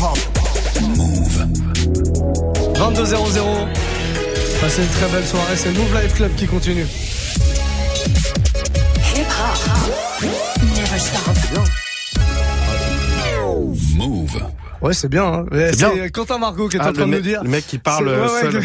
Move. 22-0-0. Passez une très belle soirée. C'est Move Life Club qui continue. Never stop. Move. Ouais, c'est bien. Hein. C'est Quentin Margot qui est Ah, en train le, de nous dire. le mec qui parle ouais, seul. Le,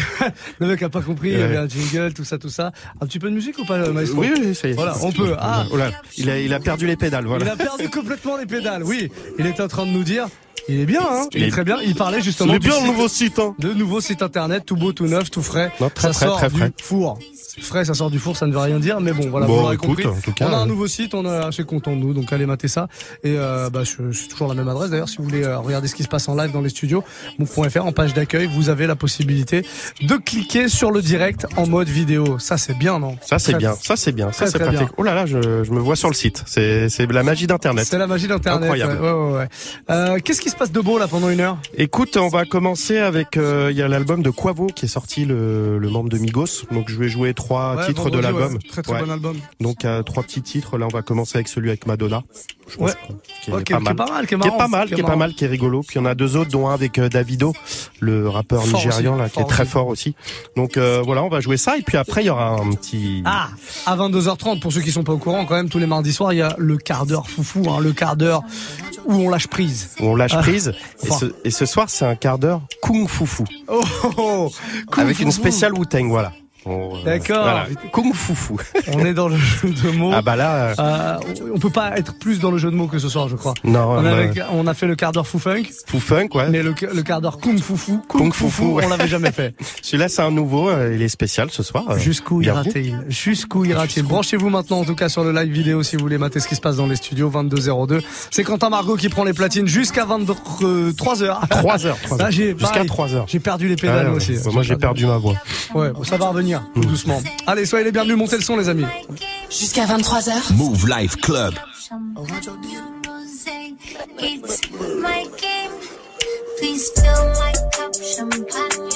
le mec a pas compris. Il y avait un jingle, tout ça, tout ça. Un petit peu de musique ou pas, Maestro Oui, oui, ça y est. Voilà, on peut. Ah, Oh là, il a, il a perdu les pédales, voilà. il a perdu complètement les pédales. Oui, il était en train de nous dire. Il est bien, hein Il, est très bien. Il parlait justement. Il est bien le nouveau site, hein. De nouveau site internet, tout beau, tout neuf, tout frais. Non, très ça frais, sort très du four. Frais, ça sort du four, ça ne veut rien dire, mais bon, voilà, Bon, vous l'aurez écoute, compris. en tout cas, on a un euh, nouveau site, on est assez content de nous, donc allez mater ça. Et euh, bah, je, c'est toujours la même adresse d'ailleurs. Si vous voulez euh, regarder ce qui se passe en live dans les studios, move.fr en page d'accueil, vous avez la possibilité de cliquer sur le direct en mode vidéo. Ça, c'est bien, non? Ça, c'est bien. Ça, c'est bien. Ça, c'est pratique. bien. Oh là là, je, je me vois sur le site. C'est, c'est la magie d'Internet. C'est la magie d'internet. Incroyable. Ouais, ouais, ouais. Euh, Qu'est-ce qui se passe de beau là pendant une heure? Écoute, on va commencer avec, euh, il y a l'album de Quavo qui est sorti, le, le membre de Migos. Donc, je vais jouer trois Ouais, titres de l'album. ouais. Très très Ouais. bon album. Donc, euh, trois petits titres. Là, on va commencer avec celui avec Madonna. Je pense Ouais. Qui est pas mal. pas mal, qui est Qui est marrant. pas mal, qui est pas mal, qui est rigolo. Puis on a deux autres, dont un avec euh, Davido, le rappeur Fort nigérian aussi, là, qui est très aussi. fort aussi. Donc euh, voilà, on va jouer ça. Et puis après, il y aura un petit. Ah, à 22h30, pour ceux qui sont pas au courant, quand même, tous les mardis soirs, il y a le quart d'heure foufou, hein, le quart d'heure où on lâche prise. où on lâche Ah. prise. Et, ce, et ce soir, c'est un quart d'heure Kung Fu. Oh, oh, oh. Kung avec une spéciale Wu-Tang, voilà. D'accord. voilà. Kung Fu Fu. On est dans le jeu de mots. Ah bah là, euh, Euh, on peut pas être plus dans le jeu de mots que ce soir, je crois. non, On, avait- on a fait le quart d'heure fou funk, Fu Funk, ouais. mais le, le quart d'heure kung fu fu, kung, Kung fu Fu fu, Fu, ouais. on l'avait jamais fait. Celui-là, c'est un nouveau, euh, il est spécial ce soir. euh. Jusqu'où ira-t-il Jusqu'où ira-t-il Branchez-vous maintenant en tout cas sur le live vidéo si vous voulez mater ce qui se passe dans les studios 22h02. C'est Quentin Margot qui prend les platines jusqu'à 23h. 3 heures, 3 Là, heures. j'ai Jusqu'à pareil, 3 heures. J'ai perdu les pédales Ah, ouais. aussi. Moi, j'ai perdu ma voix. Ouais, ça va revenir tout Hmm. doucement. Allez, soyez les bienvenus, montez le son les amis. Jusqu'à 23h. Move Life Club. It's my game. Please fill my cup, champagne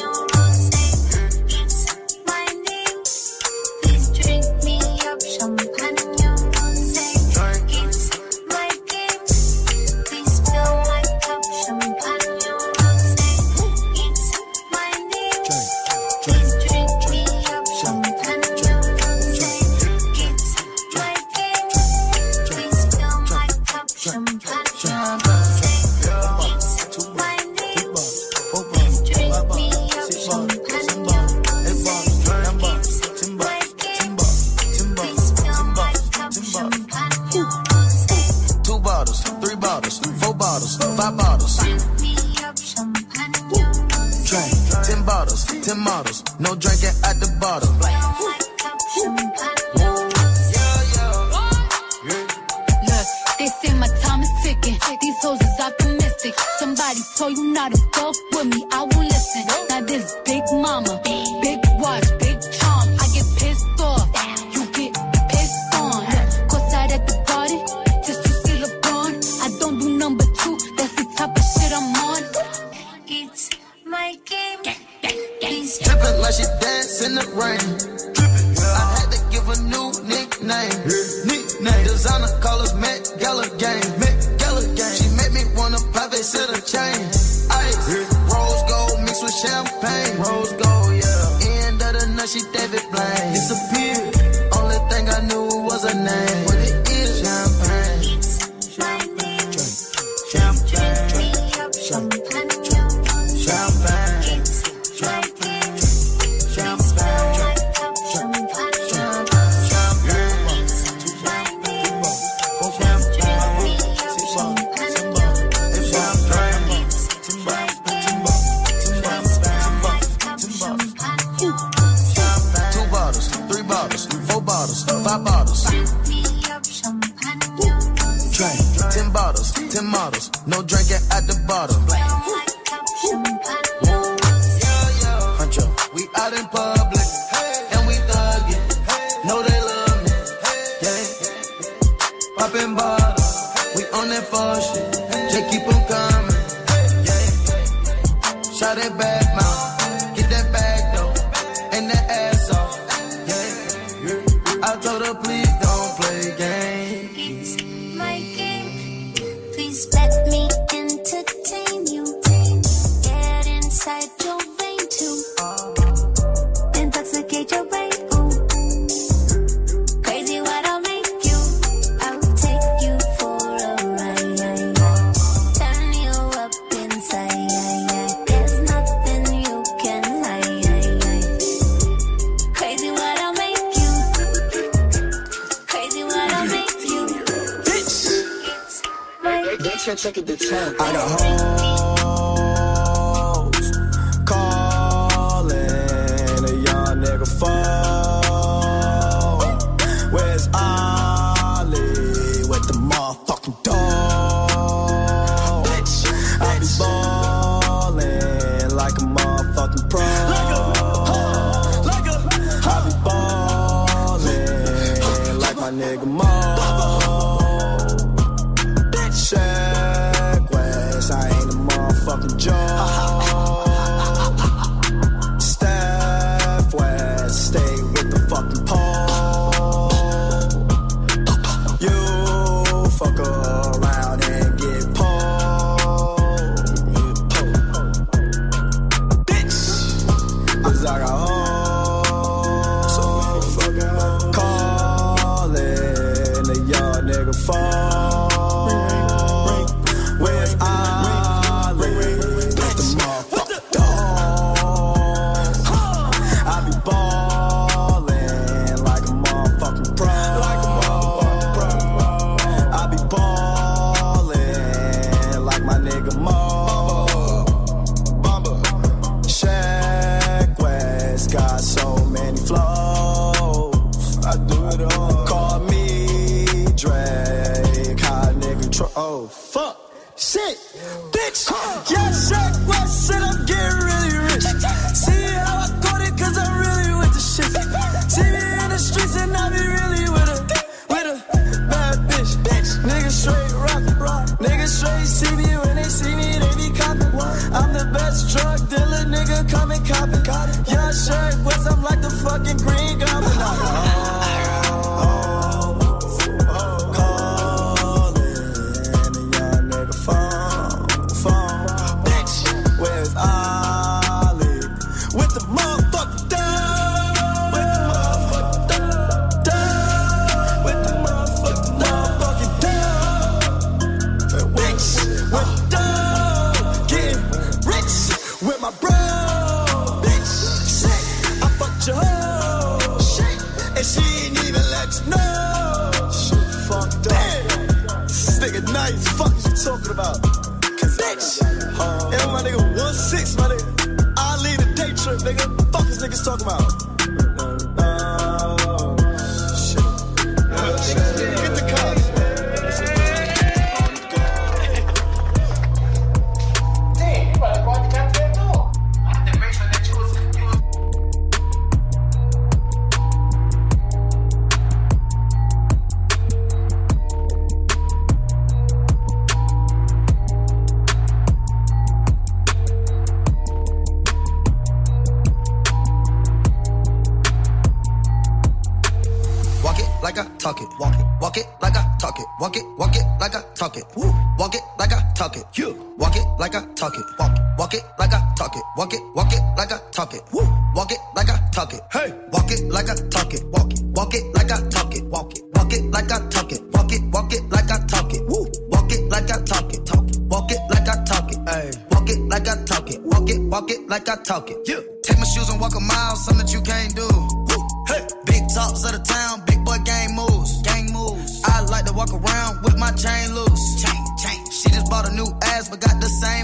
call Met Gala Gang.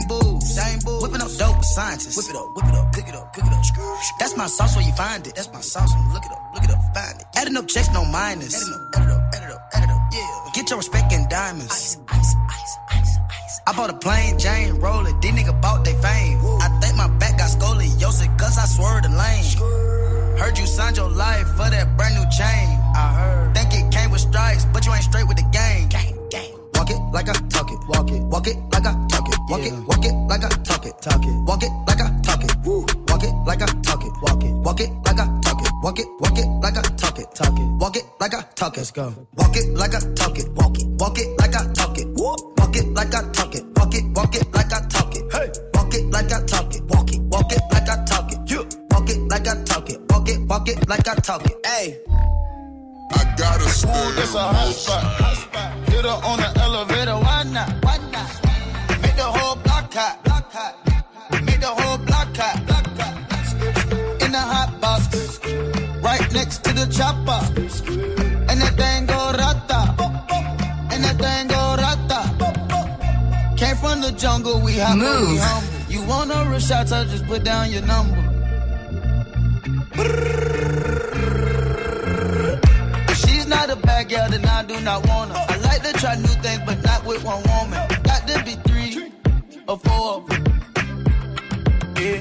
Got same boobs. Whipping up dope with scientists. Whip it up, whip it up, cook it up, cook it up. Screw. That's my sauce where you find it. That's my sauce. Look it up, look it up, find it. Adding up checks, no minus. Adding up, add it up, add it up, add it up. Yeah. Get your respect in diamonds. Ice, ice, ice, ice, ice. I bought a plain Jane roller. These nigga bought they fame. I think my back got scoliosis, cause I swerved the lane. Heard you signed your life for that brand new chain. I heard. Think it came with stripes, but you ain't straight with the game. Gang, gang. Walk it like I talk it. Walk it. Walk it Walk yeah. it, walk it like I talk it. Talk it. Walk it like I talk it. Woo. Walk it like I talk it. Walk it. Walk it like I talk it. Walk it, walk it like I talk it. Talk it. Walk it like I talk it. Let's go. Walk it like I talk it. Walk it. Walk it like I talk it. Woo. Walk it like I talk it. Walk it, walk it like I talk it. Hey. Walk it like I talk it. Walk it. Walk it like I talk it. Yeah. Walk it like I talk it. Walk it, walk it like I talk it. Hey. I got a stay. It's a hot spot. Hot spot. Hit her on the elevator. Why not? Why not? Hot. Block hot. Make the whole block hot. Block hot. In the hot box. Right next to the chopper. And that thing go rata. And that thing go rata. Came from the jungle, we we Move. humble. You want a real shot, so just put down your number. If she's not a bad girl, then I do not want her. I like to try new things, but not with one woman. Got to be four. Yeah.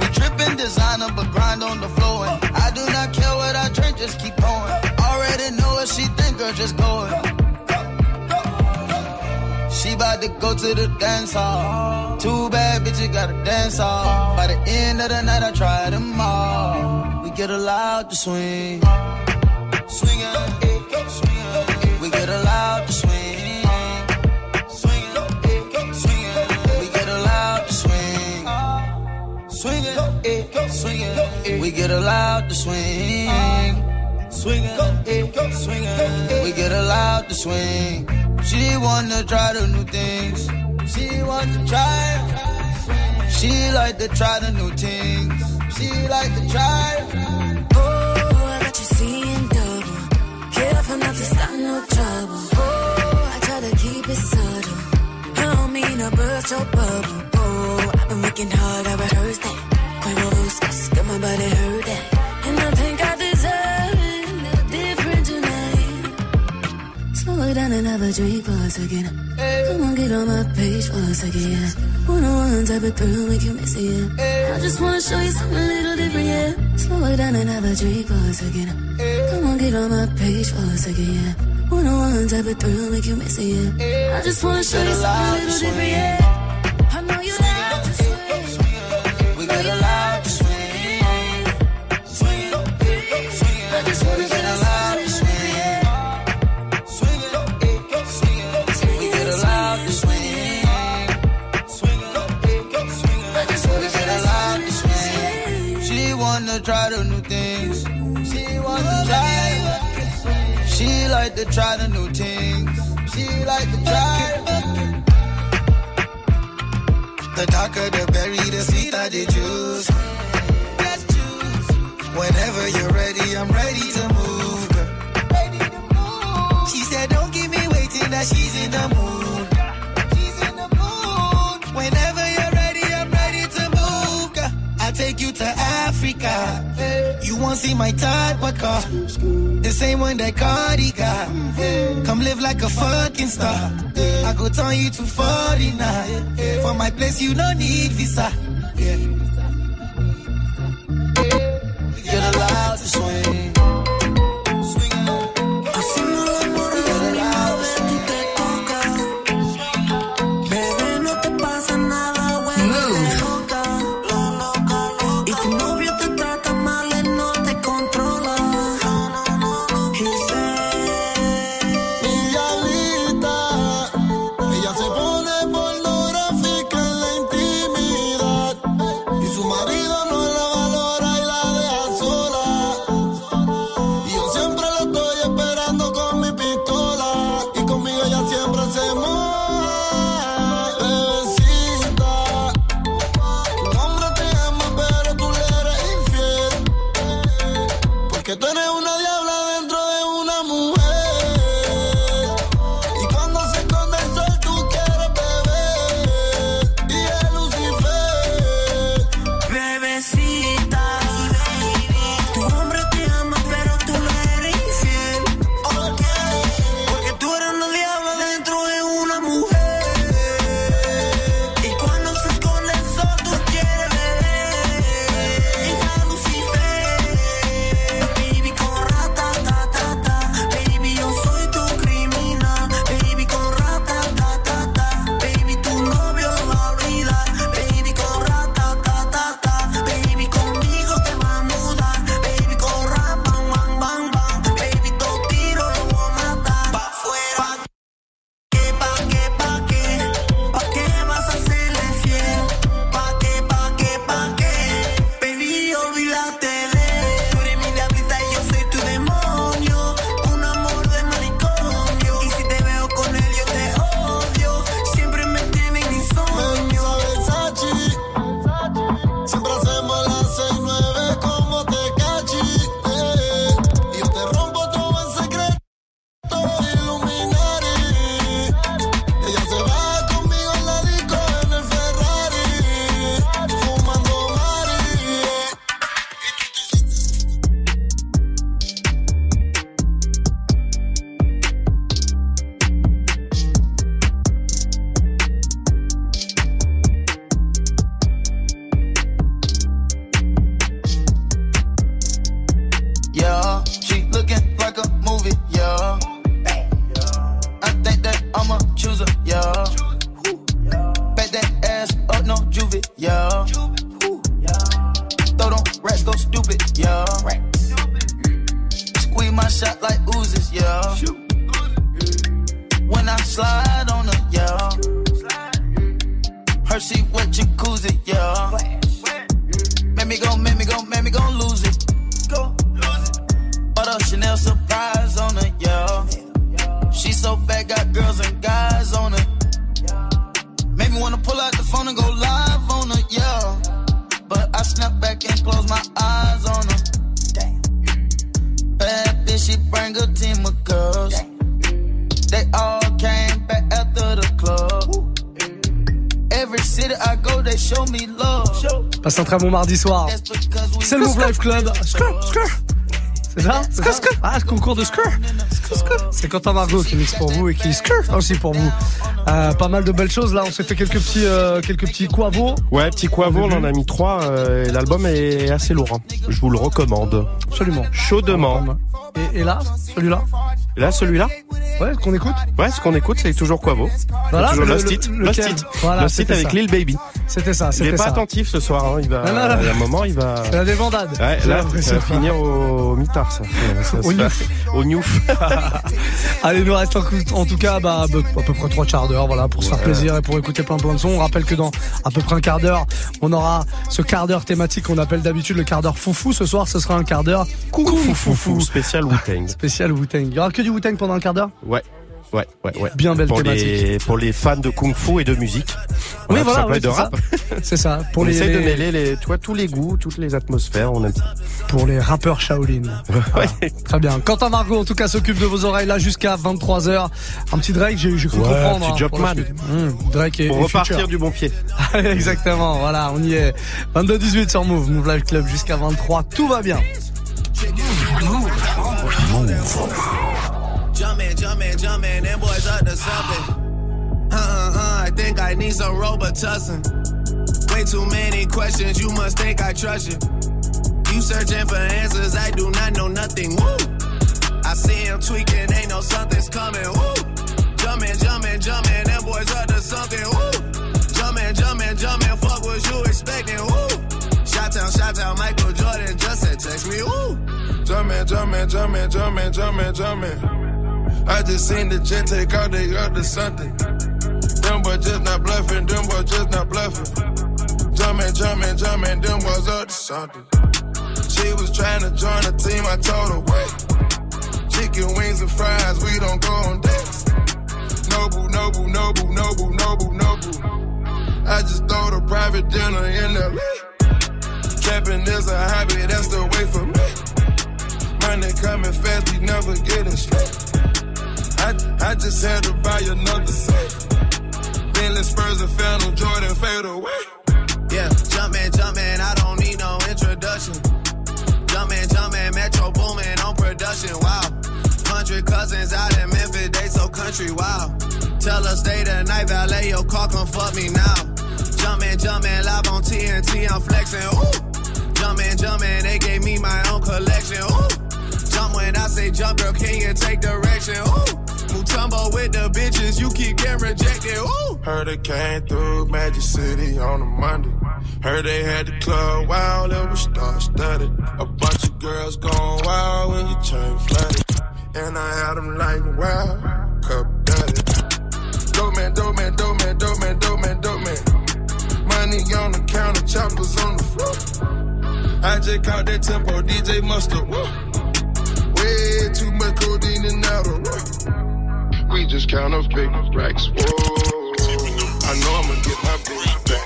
We trippin' designer, but grind on the floor. And I do not care what I drink, just keep going. Already know what she think, girl, just go it. She bout to go to the dance hall. Too bad, bitch, you gotta dance hall. By the end of the night, I try them all. We get allowed to swing. Swingin'. Eh, swingin'. We get allowed to swing. Swingin', eh, swingin'. We get allowed to swing. She wanna try the new things. She want to try. She like to try the new things. She like to try. Oh, I got you seeing double. Careful not to start no trouble. Oh, I try to keep it subtle. I don't mean to burst your bubble. Oh, I've been working hard, I rehearsed that. Quavo That. And I think I deserve different tonight. Slow it down and have a drink for a second. Come on, get on my page for a second. One on make you miss it. I just wanna show you something little different. Slow it down and have a drink for a second. Come on, get on my page for a second. One on make you miss it, yeah. I just wanna show you something a little different, yeah. Like to try the new things. She like to try. The darker the berry, the sweeter the juice. Whenever you're ready, I'm ready to move. She said, Don't keep me waiting, that she's in the mood. Africa. You won't see my type of car. The same one that Cardi got. Come live like a fucking star. I go turn you to 49. For my place, you don't need visa. Passe un très bon mardi soir. C'est le Move Life Club. C'est ça, Ah, le concours de Skrr. C'est Quentin Margot qui mixe pour vous et qui Skrr aussi pour vous. Euh, pas mal de belles choses là. On s'est fait quelques petits, euh, quelques petits quavos. Ouais, petit Quavo, on en a mis trois. euh, et L'album est assez lourd. hein. Je vous le recommande. Absolument. Chaudement. Et, et là, celui-là, là, celui-là ouais, qu'on écoute. Ouais, ce qu'on écoute, c'est toujours Quavo. Voilà, toujours Lost le- It. Lost It. Voilà, Lost It c'était avec ça. Lil Baby. C'était ça, Il est c'était pas ça. attentif ce soir. hein. Il va. Non, non, non. Il y a un moment, il va. C'est la débandade. Ouais, J'ai là, ça va finir au mitard, ça. Ça Au Newf. Au Newf. Allez, il nous reste en, en tout cas bah, bah, à peu près trois quarts d'heure voilà, pour se faire plaisir et pour écouter plein plein de sons. On rappelle que dans à peu près un quart d'heure, on aura ce quart d'heure thématique qu'on appelle d'habitude le quart d'heure foufou. Ce soir, ce sera un quart d'heure coucou foufou. Spécial Wu-Tang. Spécial Wu-Tang. Il y aura que du Wu-Tang pendant un quart d'heure? Ouais. Ouais, ouais, ouais. Bien belle pour thématique. les, pour les fans de Kung Fu et de musique. Oui, voilà, ouais, de rap. C'est ça. Pour on les, essaie de mêler les, tu vois, tous les goûts, toutes les atmosphères. On aime ça. pour les rappeurs Shaolin. Voilà. Très bien. Quentin Margot, en tout cas, s'occupe de vos oreilles là jusqu'à 23h. Un petit Drake, j'ai j'ai cru Ouais, comprendre. petit hein, pour la Jumpman. suite. Mmh, Drake et, Pour et repartir Future. du bon pied. Allez, Exactement, voilà, on y est. 22-18 sur Move, Move Live Club jusqu'à 23, tout va bien. Jumpin', jumpin', jumpin', them boys up to something. Uh uh uh, I think I need some Robitussin. Way too many questions, you must think I trust you. You searching for answers, I do not know nothing. Woo! I see him tweaking, ain't no something's coming. Woo! Jumpin', jumpin', jumpin', them boys up to something. Woo! Jumpin', jumpin', jumpin', fuck what you expecting. Woo! Shot town, shot town, Michael Jordan just said text me. Woo! Jumpin', jumpin', jumpin', jumpin', jumpin', jumpin'. I just seen the jet take out, they up to something. Them boys just not bluffing, them boys just not bluffing. Jumpin', jumpin', jumpin', them boys up to something. She was trying to join the team, I told her, wait. Chicken wings and fries, we don't go on dates. Noble, noble, noble, noble, noble, noble. I just throw the private dinner in LA. Trapping is a hobby, that's the way for me. Money coming fast, we never getting straight. I, I just had to buy another set. Bentley Spurs and Phantom Jordan fade away. Yeah, jumpin', jumpin', I don't need no introduction. Jumpin', jumpin', Metro boomin' on production, wow. Hundred cousins out in Memphis, they so country, wow. Tell us stay the night, valet your car, come fuck me now. Jumpin', jumpin', live on TNT, I'm flexin', ooh. Jumpin', jumpin', they gave me my own collection, ooh. Jump when I say jump, girl, can you take direction, ooh. Mutombo with the bitches, you keep getting rejected, ooh. Heard it came through Magic City on a Monday. Heard they had the club wild, it was star studded. A bunch of girls going wild when you turn flooded. And I had them like wow, cup dirty. Dope man, dope man, dope man, dope man, dope man, dope man. Money on the counter, choppers on the floor. I just caught that tempo, DJ Mustard. Woo. Way too much codeine and out of rough. We just count up big racks. Whoa. I know I'ma get my big back.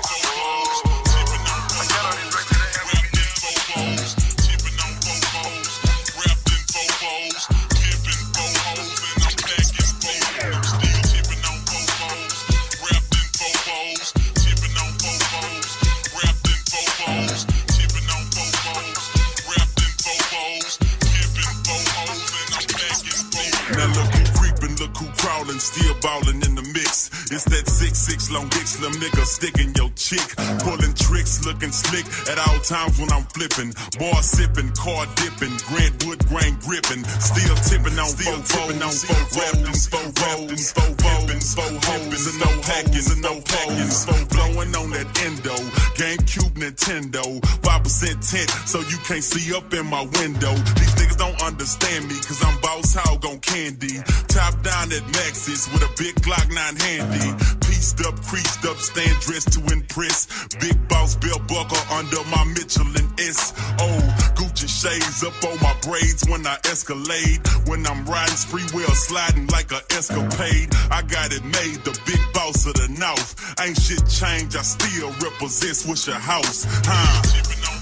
Long dick slim nigga sticking your chick, pulling tricks, looking slick at all times when I'm flipping. Bar sipping, car dipping, Grant Wood grain gripping, still tipping on four tipping on four rapping, four rapping, four rapping, four hoes and no packing, and no packing, four blowing on that endo, GameCube Nintendo, five percent tint, so you can't see up in my window. These niggas don't understand me, cause I'm boss hog on candy. Top down at Maxis with a big Glock 9 handy. Pieced up, creased up, stand dressed to impress. Big boss belt buckle under my Michelin S. Oh, Gucci shades up on my braids when I escalade. When I'm riding spree wheel sliding like a escapade. I got it made, the big boss of the north. Ain't shit changed, I still represent Swishahouse. Huh?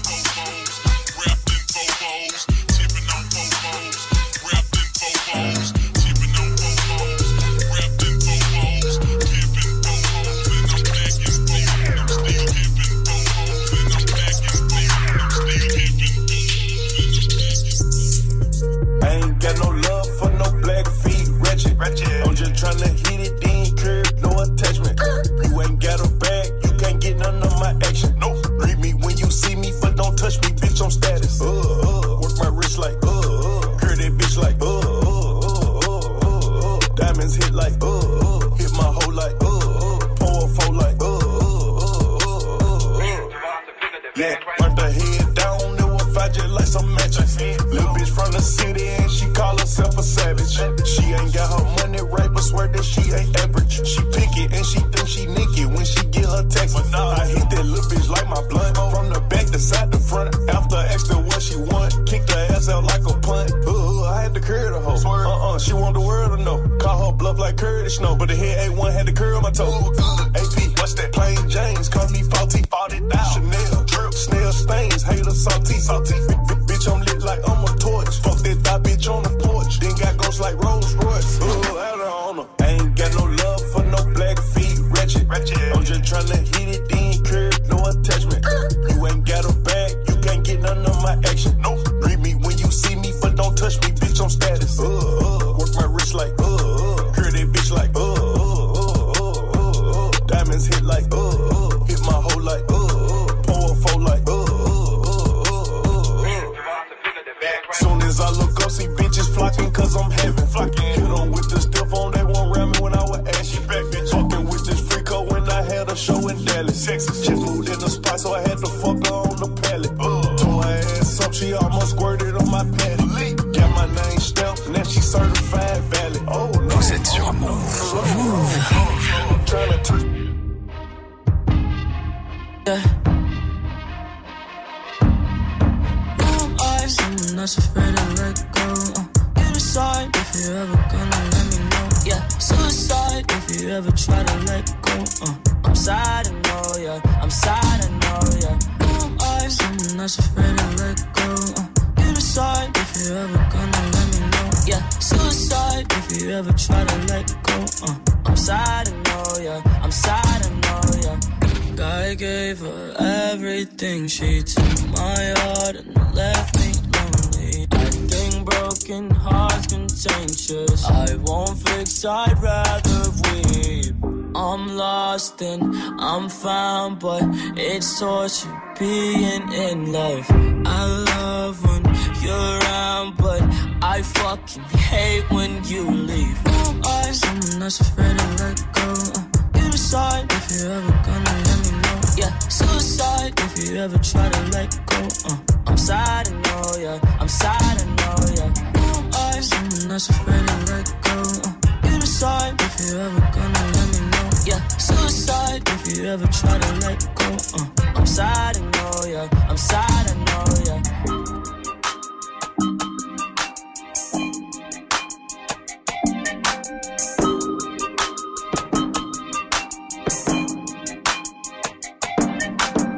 Got no love for no black feet, wretched. I'm just tryna hit it, then curve, no attachment. You ain't got a bag, you can't get none of my action. No, read me when you see me, but don't touch me, bitch. I'm status. Uh, uh, work my wrist like uh, uh, curve that bitch like uh, uh, uh, uh, uh, uh. diamonds hit like uh, uh, hit my hoe like uh, uh, pour a four like uh, uh, uh, uh, uh, uh. Yeah, that she ain't average. She pick it and she think she nick it when she get her taxes. I hit that little bitch like my blunt from the back to side to front. After her what she want, kicked her ass out like a punt. Uh, I had to curve the hoe. Uh uh, she want the world to know. Call her bluff like Curtis Snow, but the head ain't one had to curl my toe. You try to let go. Uh, I'm sad, I know, yeah. I'm sad, I know, yeah. I gave her everything. She took my heart and left me lonely. I think broken hearts contagious. I won't fix, I'd rather weep. I'm lost and I'm found, but it's torture being in love. I love when you're around, but I fucking hate when you leave. I, I'm not afraid to let go. Uh, you decide if you're ever gonna let me know. Yeah, suicide if you ever try to let go. Uh, I'm sad, I know, yeah. I'm sad, I know, yeah. I, I'm not afraid to let go. Uh, you decide if you're ever gonna let me know. Yeah, suicide if you ever try to let go. Uh, I'm sad, I know, yeah. I'm sad, I know, yeah.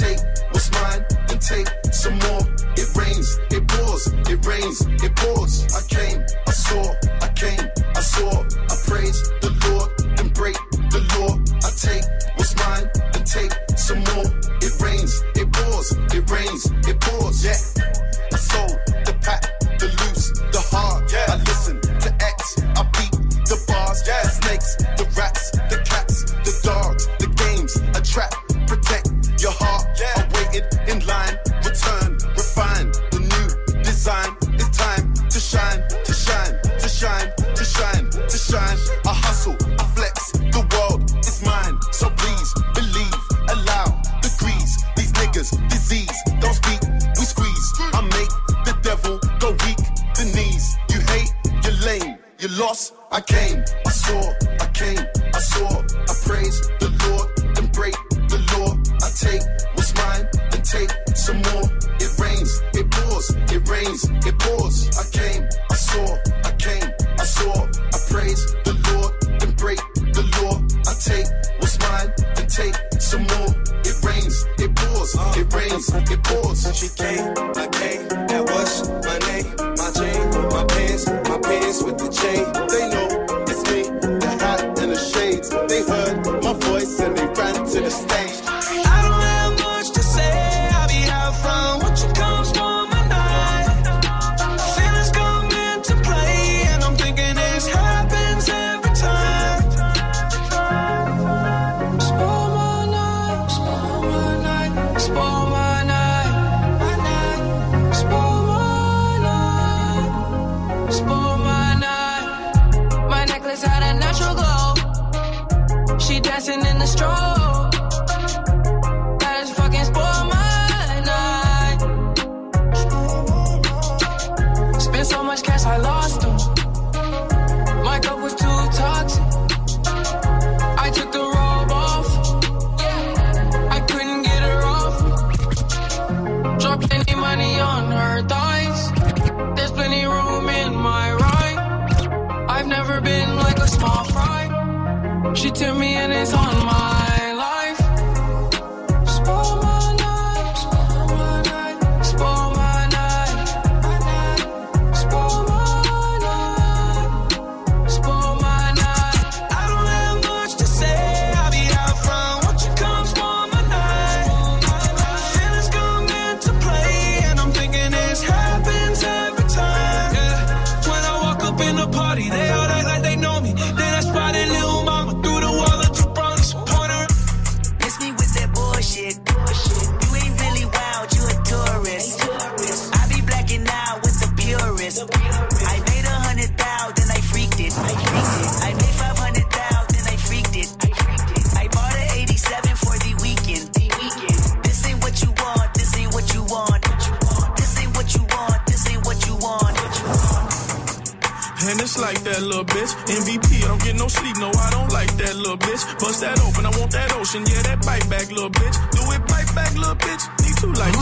take what's mine, then take some more. It rains, it pours, it rains, it pours. I came,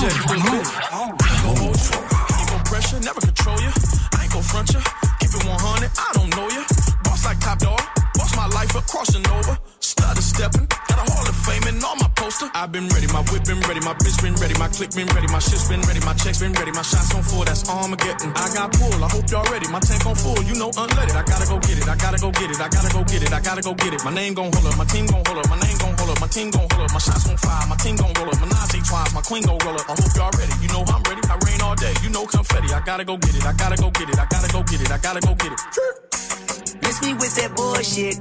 gon' hold I've been ready, my whip been ready, my bitch been ready, my click been ready, my shit's been ready, my checks been ready, my shots on full, that's Armageddon. I got pull, I hope y'all ready, my tank on full, you know unleaded. I gotta go get it, I gotta go get it, I gotta go get it, I gotta go get it. My name gon' hold up, my team gon' hold up, my name gon' hold up, my team gon' hold up, my shots gon' fire, my team gon' roll up, my Nazi twice, my queen gon' roll up. I hope y'all ready, you know I'm ready, I rain all day, you know confetti. I gotta go get it, I gotta go get it, I gotta go get it, I gotta go get it. Miss me with that bullshit.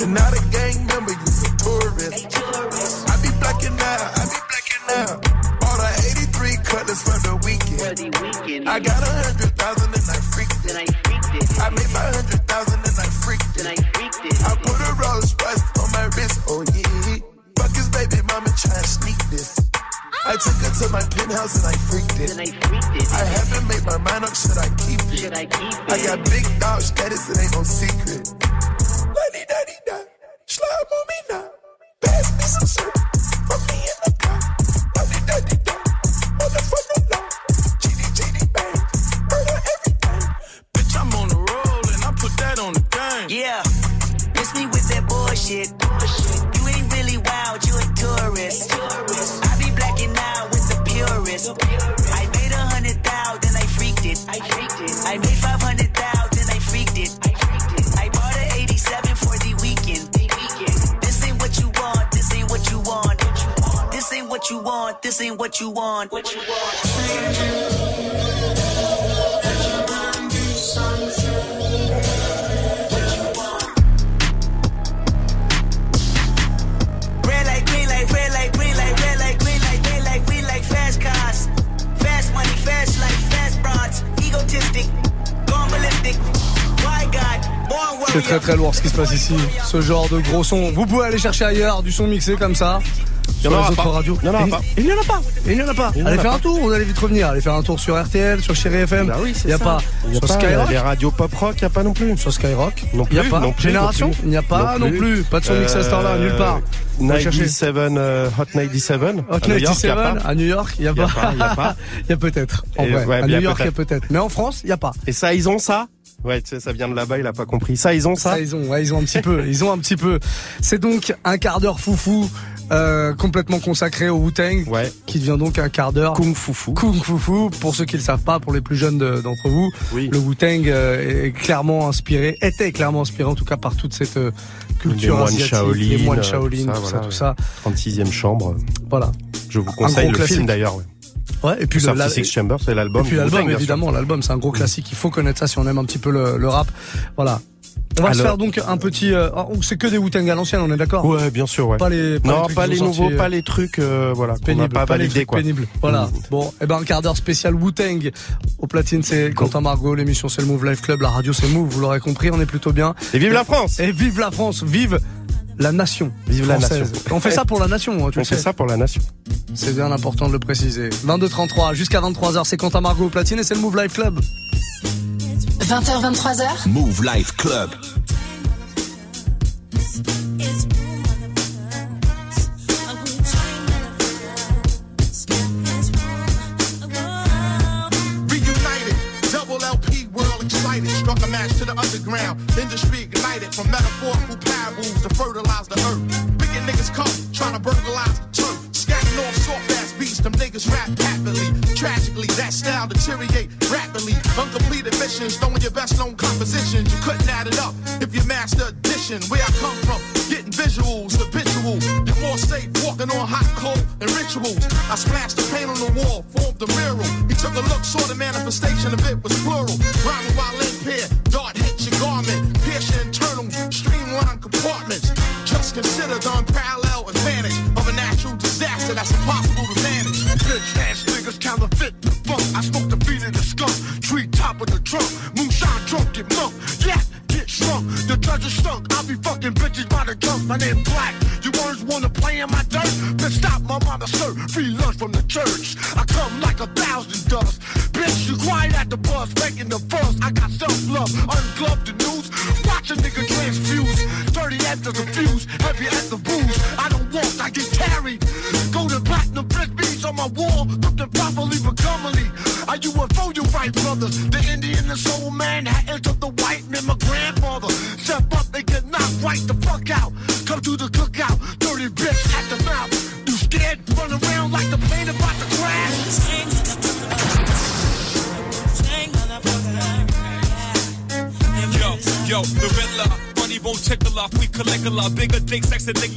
You're not a gang member, you're a tourist. I be blacking out, I be blacking out. Bought a 83 cutlass for the weekend. For the weekend. I got a hundred thousand and I freaked it. And I freaked it. I made my hundred thousand and I freaked it. I put a Rolls Royce on my wrist, oh yeah. Fuck his baby mama try to sneak this. I took her to my penthouse and I freaked it. And I freaked it. I haven't made my mind up, should I keep it? Should I keep it? I got big dog status, it ain't no secret. Lady, daddy, da. Slime on me now. Pass me some syrup Yeah, miss me with that bullshit. You ain't really wild, you a tourist. I be blacking out with the purist. I made a hundred thou, then I freaked it. I made five hundred thou, then I freaked it. I bought an 87 for the weekend. This ain't what you want, this ain't what you want, this ain't what you want. This ain't what you want, très très lourd ce qui se passe ici. Ce genre de gros son. Vous pouvez aller chercher ailleurs du son mixé comme ça. Il y en sur aura les autres pas. radios. Il y en Et- pas. Il n'y en a pas. Il n'y en a pas. Allez a faire pas. un tour, vous allez vite revenir. Allez faire un tour sur RTL, sur Chéri FM. Bah oui, il n'y a ça. pas. Y a sur pas Skyrock. les radios pop rock, il n'y a pas non plus. Sur Skyrock. Non Il n'y a pas. non plus, Génération. Il n'y a pas non plus. Pas de son mixé à cette heure-là, nulle part. Faut chercher. 97, euh, Hot 97. Hot à New York, 97 il y a pas. à New York, il n'y a a pas. il y a pas. Il y a peut-être. En vrai. à a New York, il y a peut-être. peut-être. Mais en France, il n'y a pas. Et ça, ils ont ça Ouais, tu sais, ça vient de là-bas, il a pas compris. Ça, ils ont ça, Ça, ils ont, ouais, ils ont un petit peu, ils ont un petit peu. C'est donc un quart d'heure foufou, euh, complètement consacré au Wu-Tang, Ouais. qui devient donc un quart d'heure Kung Fufu. Kung Fufu. Pour ceux qui le savent pas, pour les plus jeunes de- d'entre vous, Oui. le Wu-Tang euh, est clairement inspiré, était clairement inspiré en tout cas par toute cette euh, Les culture moines asiatique, Shaolin, les moines euh, Shaolin, tout tout ça, tout ça. 36e chambre. Voilà. Je vous conseille le classique. film d'ailleurs. Ouais. Ouais, et puis le, la- 36 Chambers, c'est l'album. et puis l'album, évidemment, l'album, c'est un gros classique. Il faut connaître ça si on aime un petit peu le, le rap. Voilà. On va se faire donc un petit. euh, oh, c'est que des Wu-Tang à l'ancienne, on est d'accord Ouais, bien sûr, ouais. Pas les. Pas les non, trucs pas les nouveaux, pas les trucs, euh, voilà, pénibles, pas pas les trucs quoi. pénibles. Voilà. Mm. Bon, et ben un quart d'heure spécial Wu-Tang. Au platine, c'est Quentin Margot. L'émission, c'est le Move Life Club. La radio, c'est Move. Vous l'aurez compris, on est plutôt bien. Et vive la France Et vive la France. Vive la nation. Vive la française. nation. On fait ça pour la nation, hein, tu On fait ça pour la nation. C'est bien important de le préciser. 22h33 jusqu'à 23h, c'est Quentin Margot au platine et c'est le Move Life Club. 20h, 23h, Move Life Club.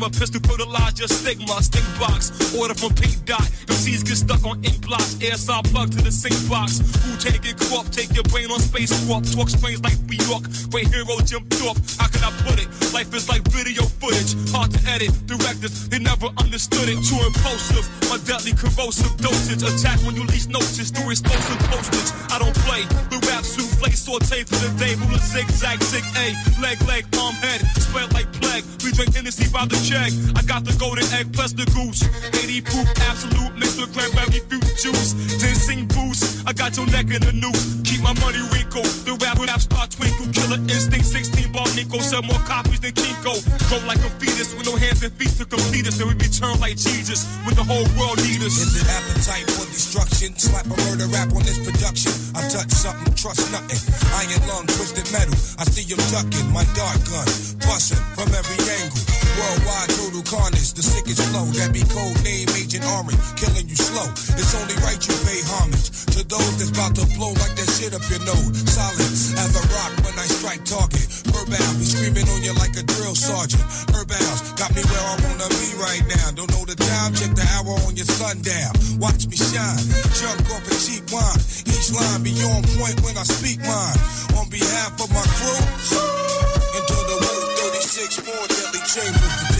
Enigma, pistol fertilize your stigma. Stink box, order from Pink Dot. MCs get stuck on ink blocks, air saw plug to the sink box. Who take up, take your brain on space warp. Talk strange like New York, great hero jumped off. How can I put it? Life is like video footage, hard to edit. Directors, they never understood it. Too impulsive, my deadly corrosive dosage. Attack when you least notice through explosive postage. I don't play, the rap souffle saute for the day. Ruler zigzag, zig A, leg, leg, arm, head, spread like plague. We drink Hennessy by the check. I got the golden egg plus the goose. 80 proof, absolute, mixed with cranberry fruit juice. dancing boost, I got your neck in the noose. Keep my money wrinkled. The rap rap star twinkle. Killer instinct, 16 ball Nico. Sell more copies than Kiko. Grow like a fetus with no hands and feet to complete us. Then we return like Jesus when the whole world needs us. Is it appetite for destruction? Slap a murder rap on this production. I touch something, trust nothing. Iron lung, twisted metal. I see him ducking. My dart gun, busting from every angle. Worldwide total carnage, the sickest flow. That be code name Agent Orange, killing you slow. It's only right you pay homage to those that's about to blow like that shit up your nose. Solid as a rock when I strike target. Burbound be screaming on you like a drill sergeant. Herbounds got me where I wanna be right now. Don't know the time, check the hour on your sundown. Watch me shine, jump off a cheap wine. Each line be on point when I speak mine. On behalf of my crew, into the world 36 more deadly chambers.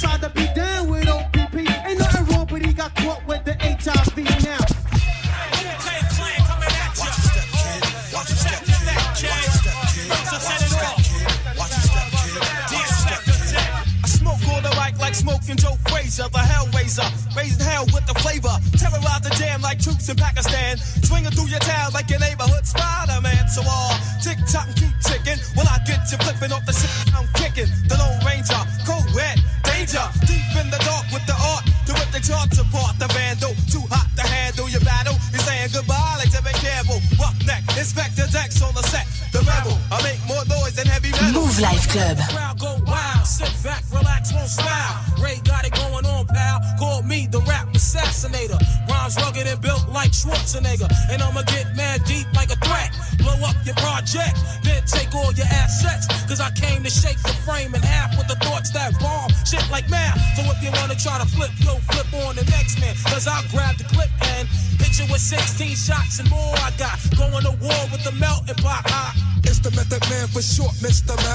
try to be. to flip, yo, flip on the next man. Cause I'll grab the clip and hit you with 16 shots and more I got. Going to war with the melting pot. It's the method man for short, Mr. Man.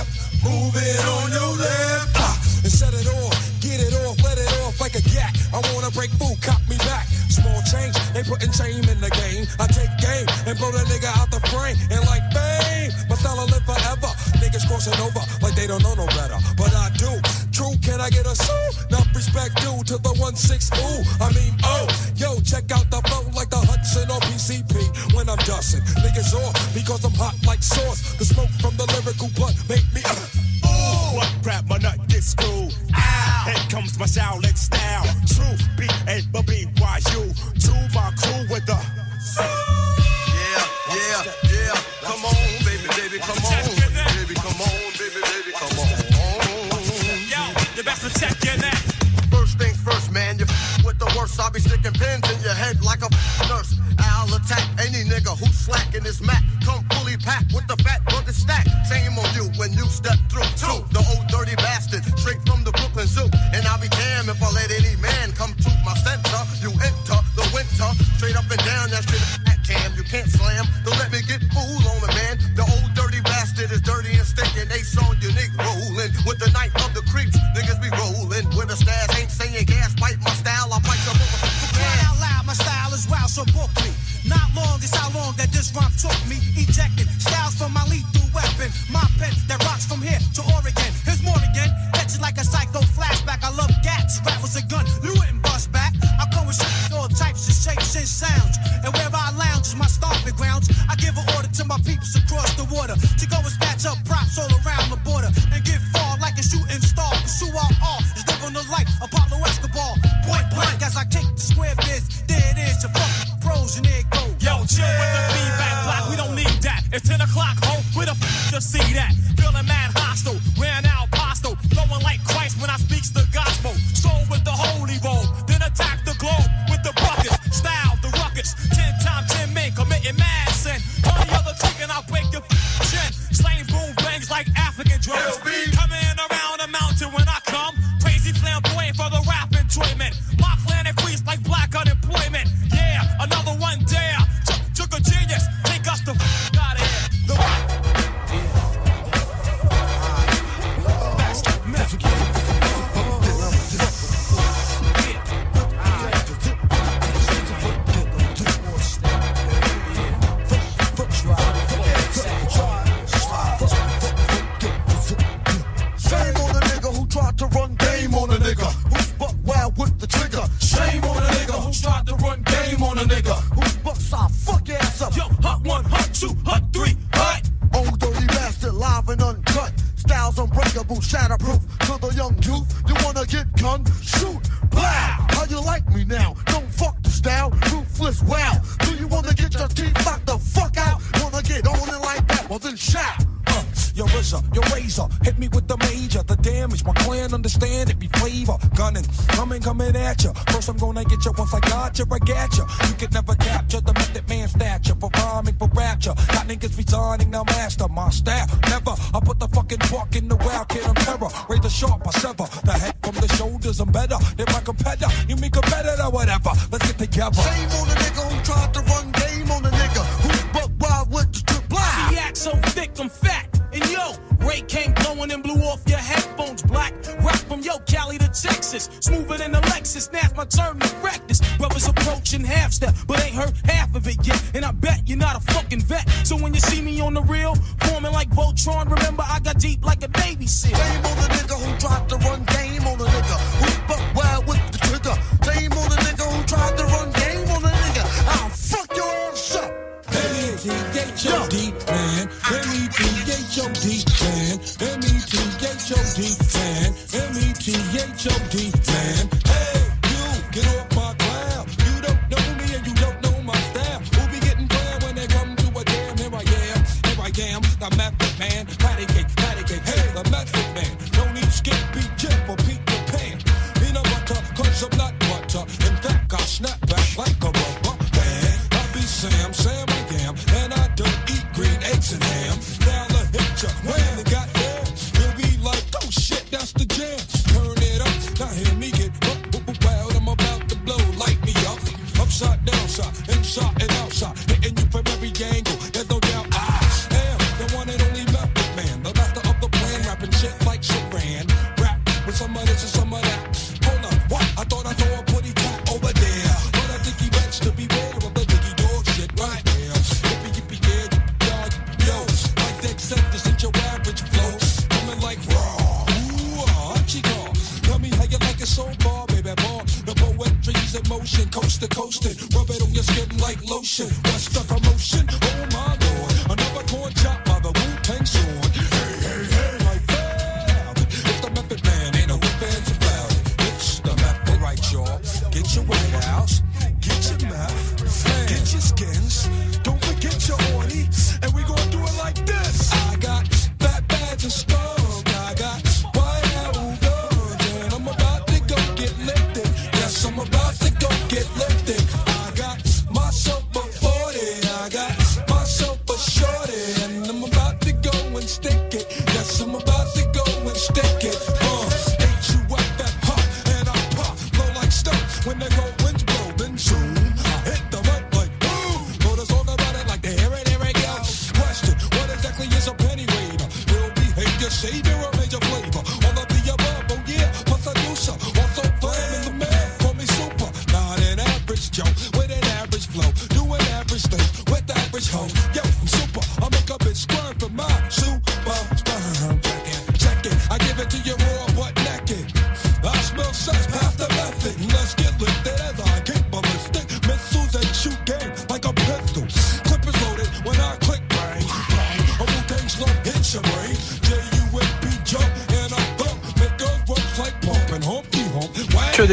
Penny waiter? Real behavior, savior, or major flavor? All of the above, oh yeah, plus a user. Also flam in the man, call me super. Not an average Joe, with an average flow. Doing average things with average hoes. Yo,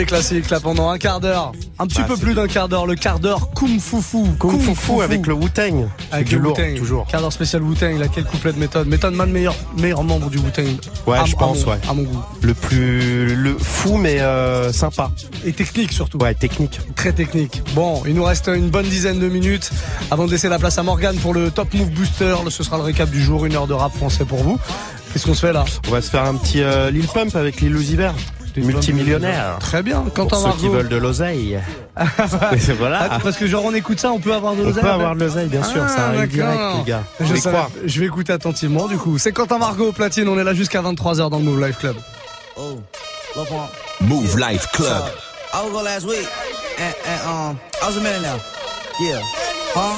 des classiques là pendant un quart d'heure. Un petit Ah, peu plus d'un quart d'heure. Le quart d'heure Kung Fu Fu. Kung Fu Fu avec le Wu-Tang. Avec du le lourd, toujours. Quart d'heure spécial Wu-Tang. Là, quel couplet de méthode. Méthode Man, meilleur, meilleur membre du Wu-Tang. Ouais, À- je à pense, mon- ouais. À mon goût. Le plus le fou mais euh, sympa. Et technique surtout. Ouais, technique. Très technique. Bon, il nous reste une bonne dizaine de minutes avant de laisser la place à Morgan pour le Top Move Booster. Ce sera le récap du jour, une heure de rap français pour vous. Qu'est-ce qu'on se fait là? On va se faire un petit euh, Lil Pump avec Lil Uzi Vert. Multimillionnaire. Très bien. Pour Quentin ceux qui Margot. veulent de l'oseille. voilà. Ah, parce que genre on écoute ça, on peut avoir de On l'oseille. peut après avoir de l'oseille, bien sûr, ça Ah, arrive direct, d'accord. les gars. Je, je vais écouter attentivement du coup. C'est Quentin Margot au platine, on est là jusqu'à 23h dans le Move Life Club. Oh. Move Life Club. I was go last week, and, and um, I was a millionaire. Yeah. Huh?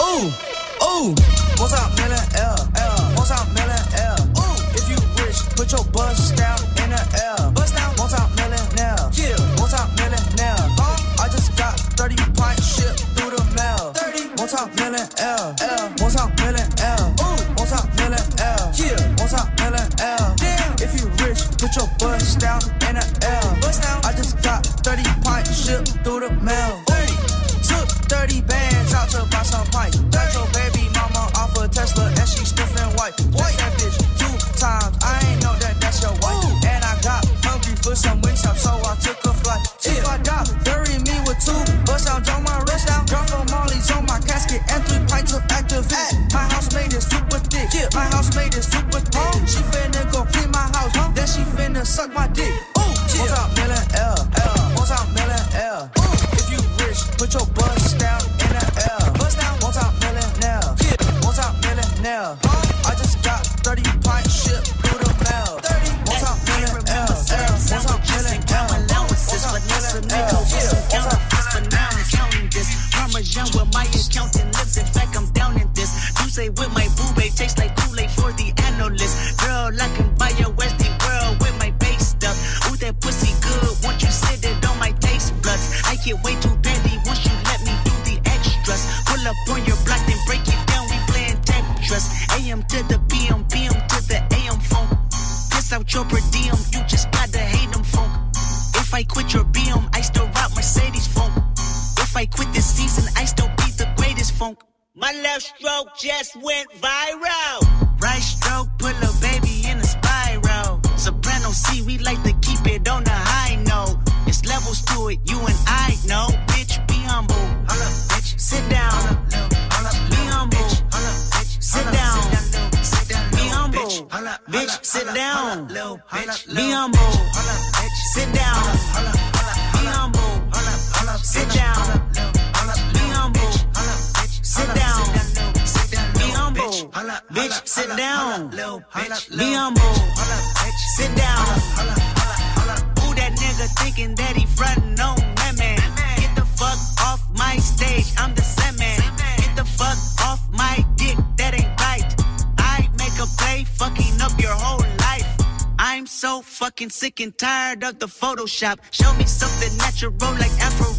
Ooh, ooh. What's up, millionaire? L, what's up, millionaire? Ooh, if you rich, put your bust down air. Bust down. What's up, millionaire? Yeah. What's up, millionaire? Huh? I just got 30 pints shipped through the mail. 30. What's up, millionaire? L, what's up, millionaire? Ooh, what's up, millionaire? Yeah. What's up, millionaire? Damn. If you rich, put your bust down in the air. Bust down. I just got 30 pints shipped through the mail. Bitch, sit down. Humble. Sit down. Who that nigga thinking that he frontin' on that man? Get the fuck off my stage, I'm the Sandman. Get the fuck off my dick, that ain't right. I make a play, fucking up your whole life. I'm so fucking fucking sick and tired of the Photoshop. Show me something natural like Afro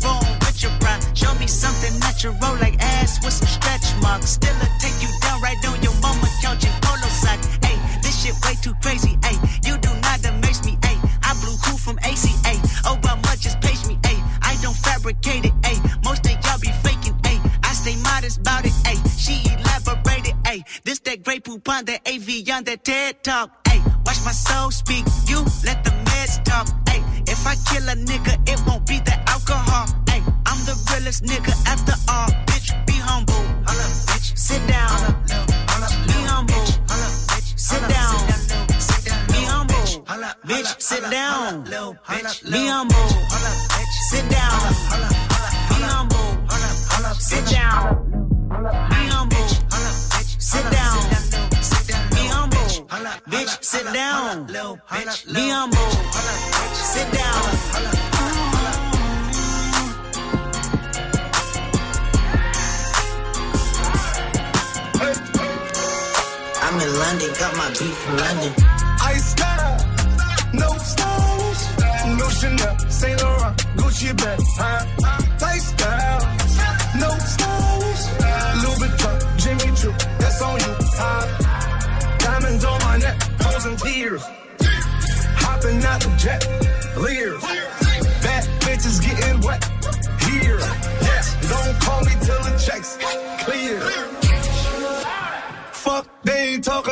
Show me something natural like ass with some stretch marks. Still a take you down right on your mama couch in polo socks. Hey, this shit way too crazy. Hey, you do not amaze me. Hey, I blew cool from ACA. Obama just page me. Hey, I don't fabricate it. Hey, most of y'all be faking. Hey, I stay modest about it. Hey, she elaborated. Hey, this that great poop on that AV on that TED talk. Hey, watch my soul speak. You let the meds talk. Hey, if I kill a nigga, it won't be the alcohol. Realest nigga after all. Bitch, be humble. Bitch, sit down. Be humble. Sit down. Be humble. Bitch, sit down. Be humble. Sit down. Be humble. Sit down. Be humble. Sit down. Be humble. Bitch, sit down. Be humble. Sit down. I'm in London, got my beef from London. I style, no stylish, no Chanel, Saint Laurent, Gucci bag, huh? Lifestyle, no stylish, Louis Vuitton, Jimmy Choo, that's on you, huh? Diamonds on my neck, frozen tears, hopping out the jet, leers, bad bitches getting wet,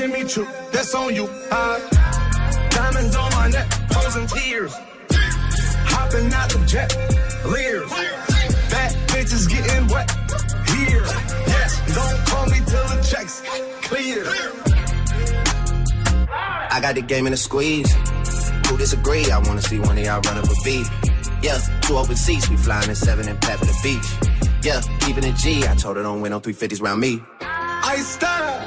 Jimmy Choo, that's on you? Diamonds on my neck, frozen tears, hopping out the jet, leers, bad bitches getting wet, here, yes, don't call me till the checks clear. I got the game in a squeeze. Who disagree? I wanna see one of y'all run up a beat. Yeah, two open seats, we flying in seven and pat for the beach. Yeah, keeping it G. I told her don't win no 350s round me. I style,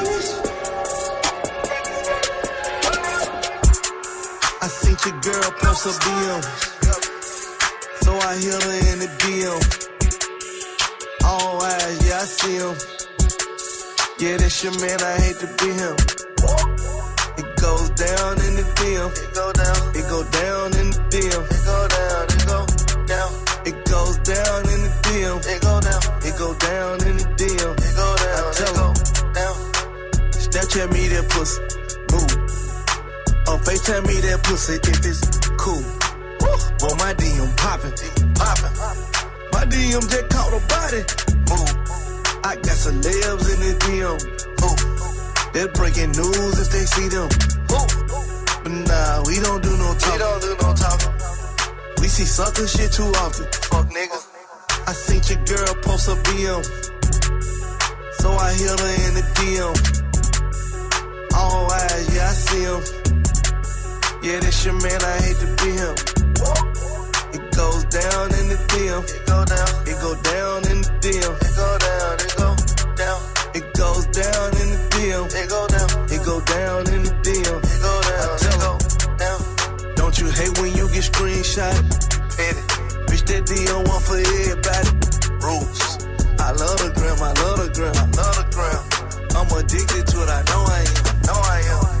I your girl post a DM, so I hit her in the DM. All eyes, yeah, I see him. Yeah, that's your man, I hate to be him. It goes down in the DM. It go down. It go down in the DM. It go down. It go down. It goes down in the DM. It go down. It go down in the DM. It go down. I tell him. Down. Snapchat me that pussy. Or FaceTime me that pussy if it's cool. Well, my DM poppin'. Poppin'. My DM just caught a body. Mouv'. I got celebs in the DM. Ooh. They're breaking news if they see them. Ooh. But nah, we don't do no talking. We don't do no talking. We see sucker shit too often. Fuck niggas. I seen your girl post a BM. So I hit her in the DM. All eyes, yeah, I see him. Yeah, that's your man, I hate to be him. It goes down in the DM. It go down. It go down in the DM. It go down. It go down. It goes down in the DM. It go down. It go down in the DM. It go down. It go down. Don't you hate when you get screenshot? Hit. Bitch, that DM one for everybody. Rules. I love the gram. I love the gram. I love the gram. I'm addicted to it. I know I am. I know I am.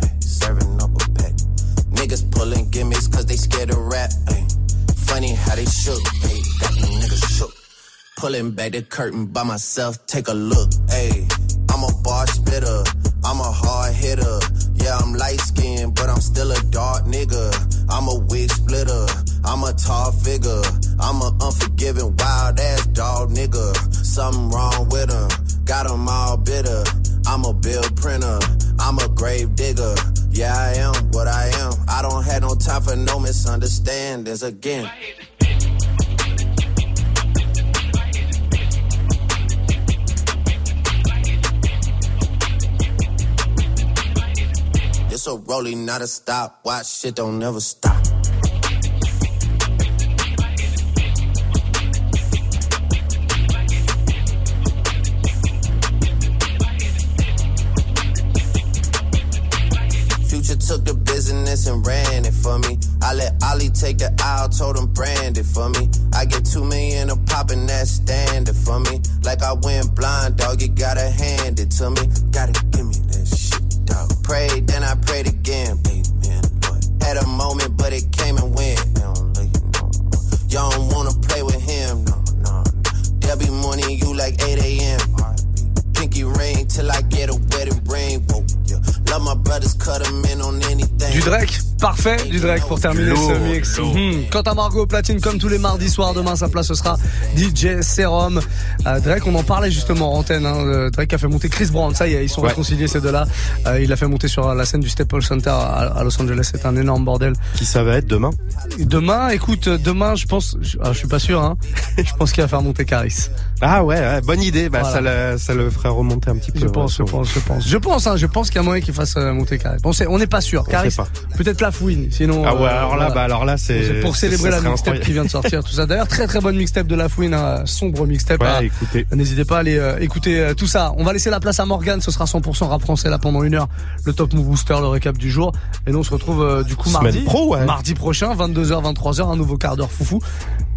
Niggas pulling gimmicks cause they scared of rap. ay. Funny how they shook, ay, got them niggas shook. Pulling back the curtain by myself, take a look, ayy. I'm a bar spitter, I'm a hard hitter. Yeah, I'm light skinned, but I'm still a dark nigga. I'm a wig splitter, I'm a tall figure. I'm a unforgiving, wild ass dog nigga. Something wrong with him, got him all bitter. I'm a bill printer, I'm a grave digger. Yeah, I am what I am. I don't have no time for no misunderstandings again. It's a rolling, not a stop. Watch shit don't never stop. Like I went blind, dog, you gotta hand it to me. Gotta give me that shit, dog. Prayed, then I prayed again. Amen, Lord. A moment, but it came and went. They don't wanna play with him, no, no. There'll be morning, you like 8 a.m. Pinky ring till I get a wedding ring. Whoa, yeah. Love my brothers, cut 'em in on anything. Du Drake, parfait du Drake pour terminer ce mix. Mhm. Quant à Margot Platine, comme tous les mardis soirs, demain sa place ce sera DJ Serum. Euh, Drake, on en parlait justement en antenne. Hein, euh, Drake a fait monter Chris Brown, ça y est, ils sont Ouais. réconciliés ces deux-là. Euh, il l'a fait monter sur la scène du Staples Center à, à Los Angeles. C'est un énorme bordel. Qui ça va être demain? Demain, écoute, demain, je pense, je, ah, je suis pas sûr, hein, je pense qu'il va faire monter Caris. Ah ouais, ouais, bonne idée. Bah, Voilà. ça, le, ça le ferait remonter un petit peu. Je pense, je pense, je pense. Je pense, hein, je pense qu'il y a moyen qu'il fasse euh, monter. Bon, c'est- on n'est pas sûr. Pas. peut-être la fouine, sinon. Ah ouais, euh, alors là, voilà. bah alors là, c'est pour célébrer la mixtape qui vient de sortir, tout ça. D'ailleurs, très très bonne mixtape de La Fouine, hein, sombre mixtape. Ouais, Ah, écoutez. N'hésitez pas à aller euh, écouter euh, tout ça. On va laisser la place à Morgan, ce sera 100% rap français là pendant une heure. Le Top Move Booster, le récap du jour. Et nous on se retrouve euh, du coup Semaine mardi. pro, ouais. Mardi prochain, 22h, 23h, un nouveau quart d'heure foufou.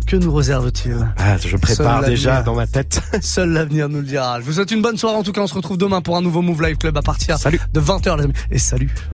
Que nous réserve-t-il Ah, je prépare déjà dans ma tête. Seul l'avenir nous le dira. Je vous souhaite une bonne soirée en tout cas. On se retrouve demain pour un nouveau Move Live Club à partir de 20h les amis. Et salut